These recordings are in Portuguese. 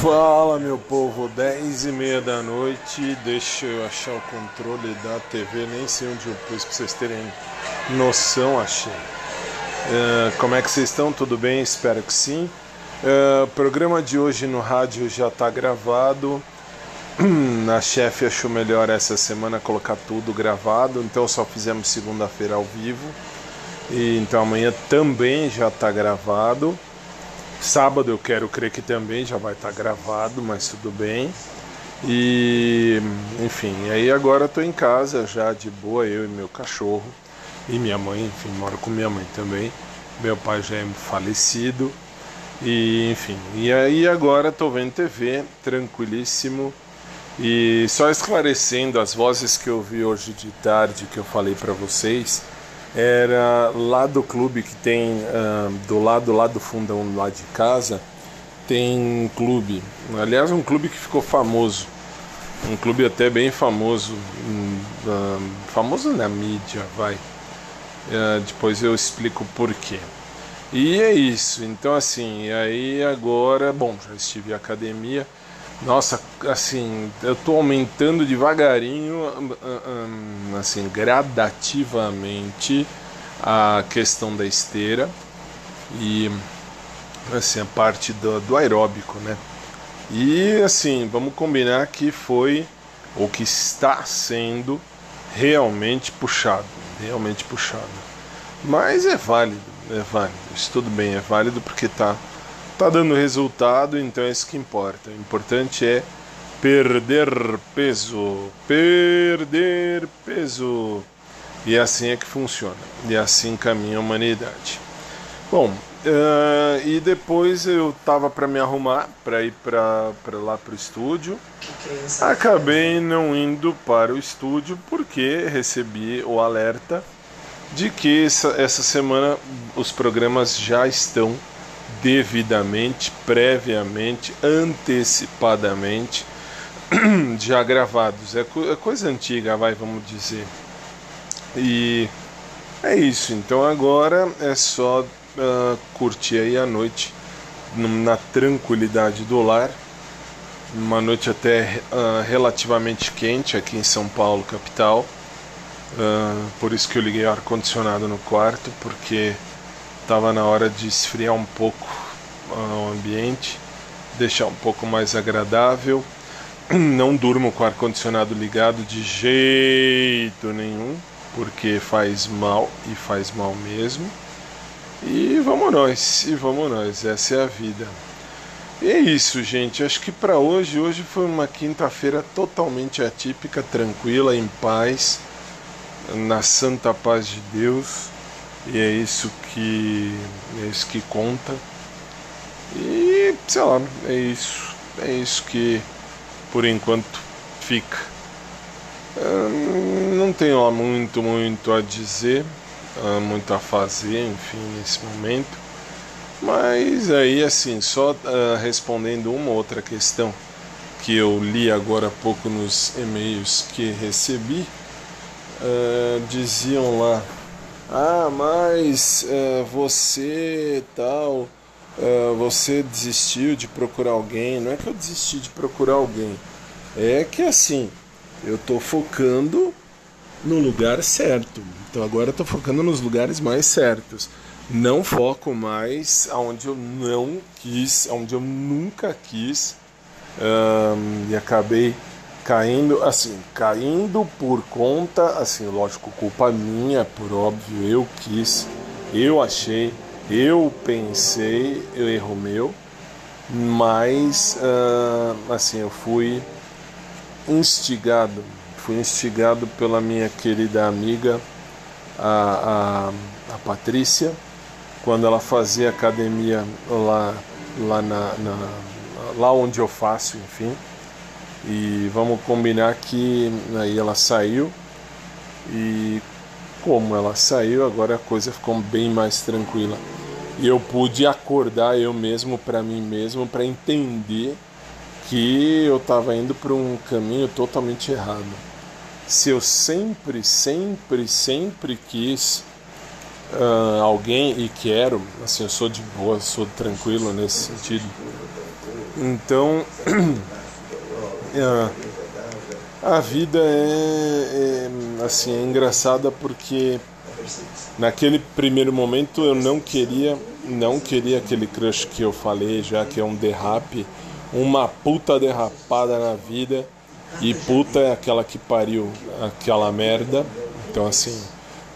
Fala meu povo, 10 e meia da noite, deixa eu achar o controle da TV, nem sei onde eu pus para vocês terem noção, achei. Uh, como é que vocês estão? Tudo bem? Espero que sim. Uh, programa de hoje no rádio já está gravado. A chefe achou melhor essa semana colocar tudo gravado, então só fizemos segunda-feira ao vivo. E então amanhã também já está gravado. Sábado eu quero crer que também já vai estar tá gravado, mas tudo bem. E enfim, aí agora estou em casa já de boa, eu e meu cachorro e minha mãe, enfim, moro com minha mãe também. Meu pai já é falecido. E enfim, e aí agora estou vendo TV, tranquilíssimo. E só esclarecendo as vozes que eu vi hoje de tarde que eu falei para vocês, era lá do clube que tem uh, do lado lá do fundão lá de casa tem um clube. Aliás um clube que ficou famoso. Um clube até bem famoso uh, famoso na mídia vai. Uh, depois eu explico por quê. E é isso. Então assim aí agora bom já estive em academia nossa, assim, eu estou aumentando devagarinho, assim, gradativamente a questão da esteira e assim a parte do, do aeróbico, né? E assim, vamos combinar que foi o que está sendo realmente puxado, realmente puxado. Mas é válido, é válido. Isso tudo bem, é válido porque tá tá dando resultado, então é isso que importa. O importante é perder peso, perder peso. E assim é que funciona. E assim caminha a humanidade. Bom, uh, e depois eu tava para me arrumar para ir para lá para o estúdio. Acabei não indo para o estúdio porque recebi o alerta de que essa, essa semana os programas já estão devidamente, previamente, antecipadamente já gravados. É, co é coisa antiga, vai, vamos dizer. E é isso. Então agora é só uh, curtir aí a noite na tranquilidade do lar. Uma noite até uh, relativamente quente aqui em São Paulo, capital. Uh, por isso que eu liguei o ar-condicionado no quarto, porque estava na hora de esfriar um pouco o ambiente, deixar um pouco mais agradável. Não durmo com o ar-condicionado ligado de jeito nenhum, porque faz mal e faz mal mesmo. E vamos nós, e vamos nós, essa é a vida. E é isso, gente. Acho que para hoje, hoje foi uma quinta-feira totalmente atípica, tranquila, em paz, na santa paz de Deus. E é isso que é isso que conta. E sei lá, é isso. É isso que por enquanto fica. não tenho lá muito, muito a dizer, muito a fazer, enfim, nesse momento. Mas aí assim, só uh, respondendo uma outra questão que eu li agora há pouco nos e-mails que recebi, diziam lá ah, mas uh, você tal, uh, você desistiu de procurar alguém. Não é que eu desisti de procurar alguém, é que assim, eu tô focando no lugar certo. Então agora eu tô focando nos lugares mais certos. Não foco mais aonde eu não quis, aonde eu nunca quis. Um, e acabei caindo, assim, caindo por conta, assim, lógico, culpa minha, por óbvio, eu quis, eu achei, eu pensei, eu erro meu, mas, uh, assim, eu fui instigado, fui instigado pela minha querida amiga, a, a, a Patrícia, quando ela fazia academia lá, lá, na, na, lá onde eu faço, enfim, e vamos combinar que aí ela saiu e como ela saiu, agora a coisa ficou bem mais tranquila. E eu pude acordar eu mesmo para mim mesmo para entender que eu estava indo para um caminho totalmente errado. Se eu sempre, sempre, sempre quis uh, alguém e quero, assim, eu sou de boa, sou tranquilo nesse sentido Então, a vida é, é, assim é engraçada porque naquele primeiro momento eu não queria não queria aquele crush que eu falei já que é um derrape, uma puta derrapada na vida e puta é aquela que pariu aquela merda. Então assim,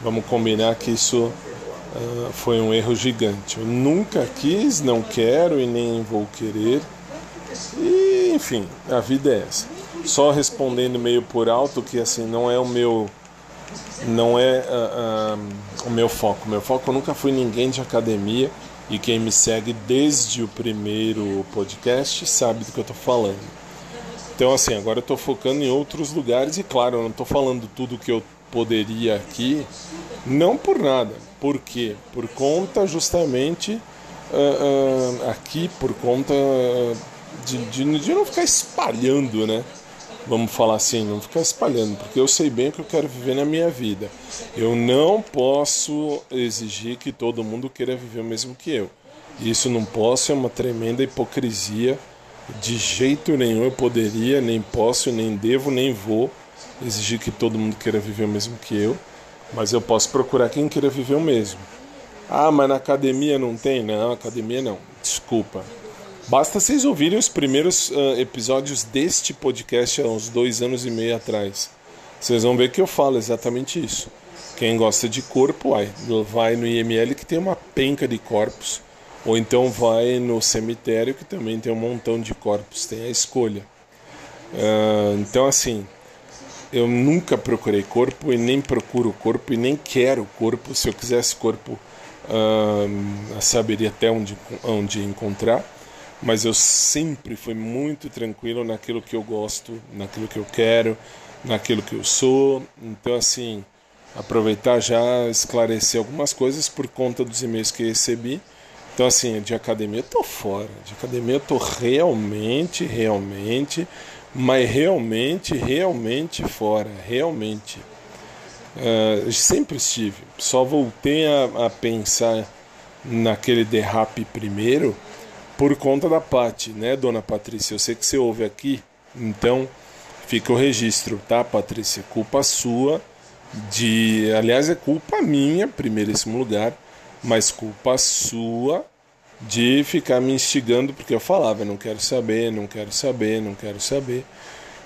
vamos combinar que isso uh, foi um erro gigante. Eu nunca quis, não quero e nem vou querer. E enfim, a vida é essa. Só respondendo meio por alto que assim não é o meu não é uh, uh, o meu foco. Meu foco nunca foi ninguém de academia e quem me segue desde o primeiro podcast sabe do que eu estou falando. Então assim, agora eu estou focando em outros lugares e claro, eu não estou falando tudo que eu poderia aqui, não por nada. Por quê? Por conta justamente uh, aqui, por conta de, de, de não ficar espalhando, né? vamos falar assim, não ficar espalhando, porque eu sei bem o que eu quero viver na minha vida. Eu não posso exigir que todo mundo queira viver o mesmo que eu. Isso não posso, é uma tremenda hipocrisia. De jeito nenhum eu poderia, nem posso, nem devo, nem vou exigir que todo mundo queira viver o mesmo que eu, mas eu posso procurar quem queira viver o mesmo. Ah, mas na academia não tem? Não, academia não. Desculpa. Basta vocês ouvirem os primeiros uh, episódios deste podcast há uns dois anos e meio atrás. Vocês vão ver que eu falo exatamente isso. Quem gosta de corpo, vai, vai no IML que tem uma penca de corpos, ou então vai no cemitério que também tem um montão de corpos, tem a escolha. Uh, então, assim, eu nunca procurei corpo e nem procuro corpo e nem quero corpo. Se eu quisesse corpo, uh, saberia até onde, onde encontrar mas eu sempre fui muito tranquilo naquilo que eu gosto, naquilo que eu quero, naquilo que eu sou. Então, assim, aproveitar já esclarecer algumas coisas por conta dos e-mails que recebi. Então, assim, de academia eu tô fora. De academia eu tô realmente, realmente, mas realmente, realmente fora. Realmente. Uh, sempre estive. Só voltei a, a pensar naquele derrape primeiro por conta da Pati, né, dona Patrícia? Eu sei que você ouve aqui, então fica o registro, tá, Patrícia? Culpa sua de, aliás, é culpa minha, primeiríssimo lugar, mas culpa sua de ficar me instigando porque eu falava, não quero saber, não quero saber, não quero saber.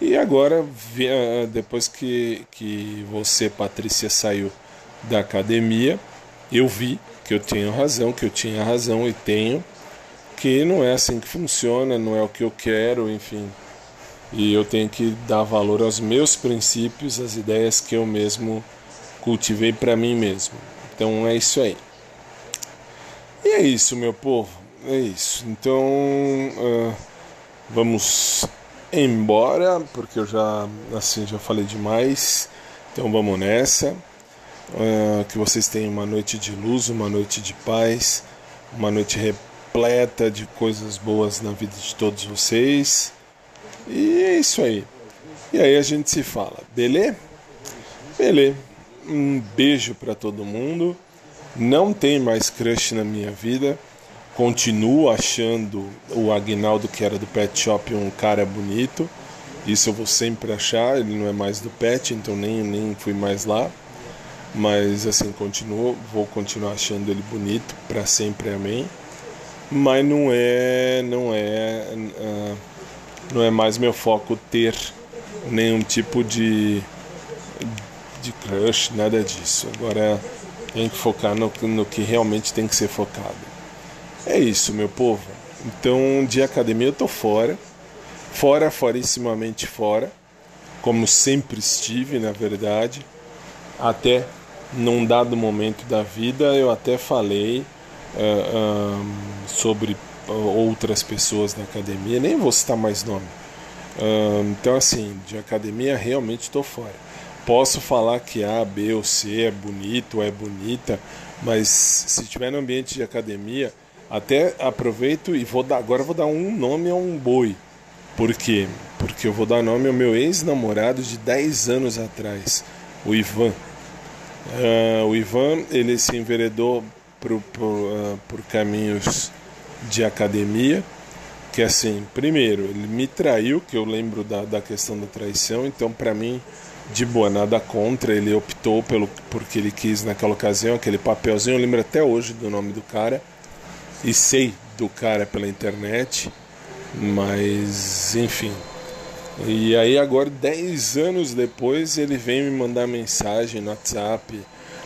E agora, depois que, que você, Patrícia, saiu da academia, eu vi que eu tenho razão, que eu tinha razão e tenho que não é assim que funciona, não é o que eu quero, enfim. E eu tenho que dar valor aos meus princípios, às ideias que eu mesmo cultivei para mim mesmo. Então é isso aí. E é isso, meu povo. É isso. Então uh, vamos embora, porque eu já assim já falei demais. Então vamos nessa. Uh, que vocês tenham uma noite de luz, uma noite de paz, uma noite repleta de coisas boas na vida de todos vocês. E é isso aí. E aí a gente se fala, beleza? Beleza. Um beijo para todo mundo. Não tem mais crush na minha vida. Continuo achando o Agnaldo, que era do Pet Shop, um cara bonito. Isso eu vou sempre achar. Ele não é mais do Pet, então nem, nem fui mais lá. Mas assim, continuo, vou continuar achando ele bonito para sempre, amém mas não é não é uh, não é mais meu foco ter nenhum tipo de de crush nada disso. Agora tem que focar no, no que realmente tem que ser focado. É isso meu povo. Então de academia eu tô fora. Fora forissimamente fora. Como sempre estive na verdade. Até num dado momento da vida eu até falei uh, sobre outras pessoas da academia, nem vou citar mais nome. Uh, então, assim, de academia realmente estou fora. Posso falar que A, B ou C é bonito é bonita, mas se estiver no ambiente de academia, até aproveito e vou dar, agora vou dar um nome a um boi. Por quê? Porque eu vou dar nome ao meu ex-namorado de 10 anos atrás, o Ivan. Uh, o Ivan, ele se enveredou por, uh, por caminhos de academia, que assim, primeiro, ele me traiu, que eu lembro da, da questão da traição, então para mim, de boa, nada contra, ele optou pelo porque ele quis naquela ocasião, aquele papelzinho, eu lembro até hoje do nome do cara, e sei do cara pela internet, mas enfim. E aí agora, 10 anos depois, ele vem me mandar mensagem no WhatsApp.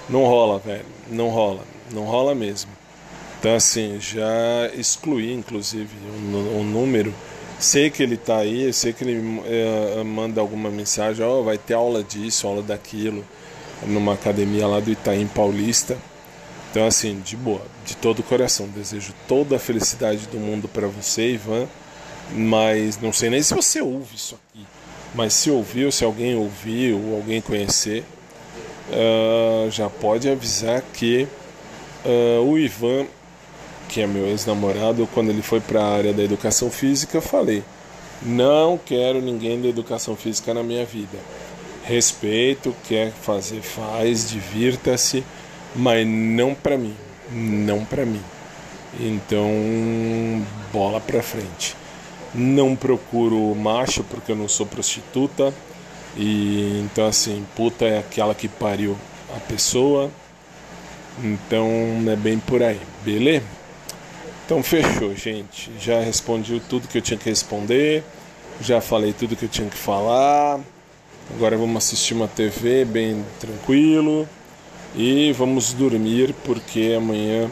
Não rola, velho, não rola, não rola mesmo. Então, assim, já excluí, inclusive, o, um, um número. Sei que ele está aí, sei que ele é, manda alguma mensagem, ó, oh, vai ter aula disso, aula daquilo, numa academia lá do Itaim Paulista. Então, assim, de boa, de todo o coração, desejo toda a felicidade do mundo para você, Ivan. Mas não sei nem se você ouve isso aqui. Mas se ouviu, se alguém ouvir ou alguém conhecer, uh, já pode avisar que uh, o Ivan que é meu ex-namorado, quando ele foi para a área da educação física, eu falei: não quero ninguém da educação física na minha vida. Respeito, quer fazer, faz, divirta-se, mas não para mim, não para mim. Então, bola para frente. Não procuro macho porque eu não sou prostituta. E então assim, puta é aquela que pariu a pessoa. Então é bem por aí, beleza? Então fechou, gente. Já respondi tudo que eu tinha que responder. Já falei tudo que eu tinha que falar. Agora vamos assistir uma TV bem tranquilo. E vamos dormir porque amanhã,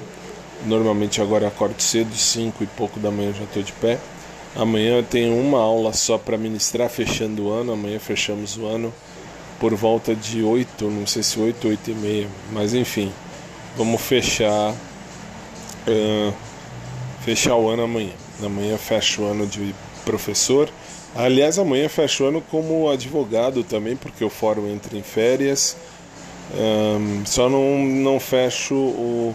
normalmente agora acordo cedo, 5 e pouco da manhã já estou de pé. Amanhã eu tenho uma aula só para ministrar, fechando o ano. Amanhã fechamos o ano por volta de 8, não sei se 8, 8 e meia. Mas enfim, vamos fechar. Uh, fechar o ano amanhã. Amanhã fecha o ano de professor. Aliás, amanhã fecha o ano como advogado também, porque o fórum entra em férias. Um, só não, não fecho o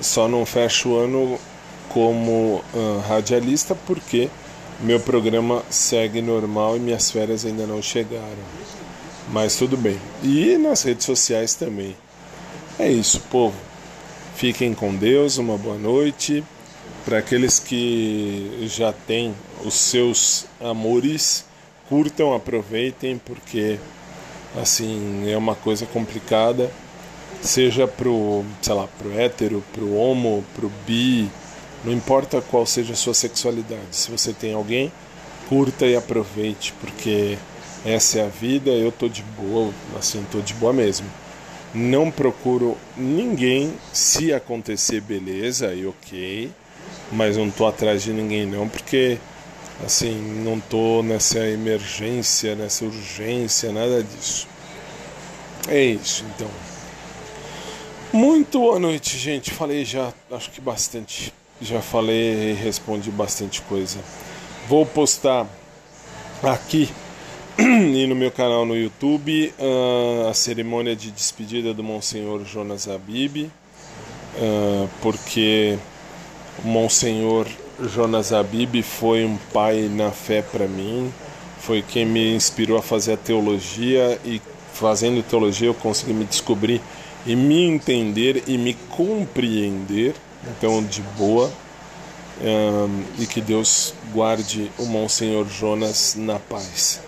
só não fecho o ano como uh, radialista porque meu programa segue normal e minhas férias ainda não chegaram. Mas tudo bem. E nas redes sociais também. É isso, povo. Fiquem com Deus, uma boa noite. Para aqueles que já têm os seus amores, curtam, aproveitem, porque assim é uma coisa complicada, seja pro, sei lá, pro hétero, pro homo, pro bi, não importa qual seja a sua sexualidade. Se você tem alguém, curta e aproveite, porque essa é a vida, eu tô de boa, assim, tô de boa mesmo. Não procuro ninguém, se acontecer beleza e ok, mas não tô atrás de ninguém não, porque assim, não tô nessa emergência, nessa urgência, nada disso. É isso, então. Muito boa noite, gente. Falei já, acho que bastante. Já falei e respondi bastante coisa. Vou postar aqui e no meu canal no YouTube uh, a cerimônia de despedida do Monsenhor Jonas Abib, uh, porque o Monsenhor Jonas Abib foi um pai na fé para mim, foi quem me inspirou a fazer a teologia e fazendo teologia eu consegui me descobrir e me entender e me compreender, então de boa. Um, e que Deus guarde o Monsenhor Jonas na paz.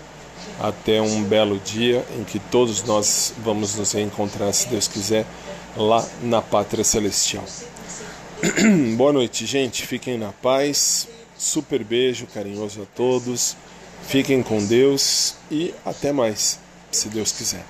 Até um belo dia em que todos nós vamos nos reencontrar, se Deus quiser, lá na Pátria Celestial. Boa noite, gente. Fiquem na paz. Super beijo carinhoso a todos. Fiquem com Deus e até mais, se Deus quiser.